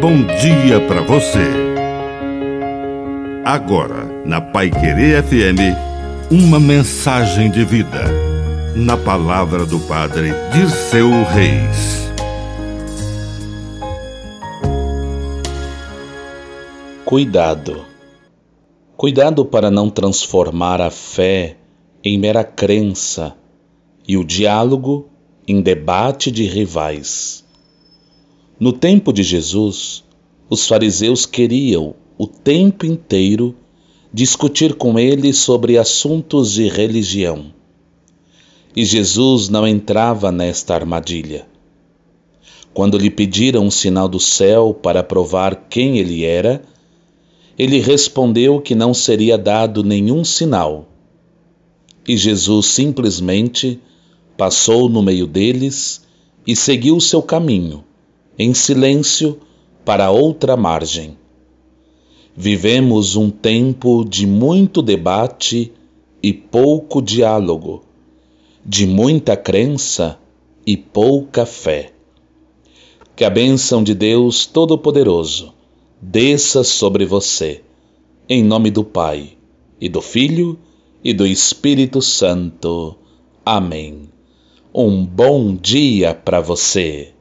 bom dia para você. Agora, na Pai Querer FM, uma mensagem de vida. Na palavra do Padre Dirceu Reis. Cuidado. Cuidado para não transformar a fé em mera crença e o diálogo em debate de rivais. No tempo de Jesus, os fariseus queriam o tempo inteiro discutir com ele sobre assuntos de religião. E Jesus não entrava nesta armadilha. Quando lhe pediram um sinal do céu para provar quem ele era, ele respondeu que não seria dado nenhum sinal. E Jesus simplesmente passou no meio deles e seguiu seu caminho, em silêncio, para outra margem. Vivemos um tempo de muito debate e pouco diálogo, de muita crença e pouca fé. Que a bênção de Deus Todo-Poderoso desça sobre você, em nome do Pai, e do Filho, e do Espírito Santo. Amém. Um bom dia para você.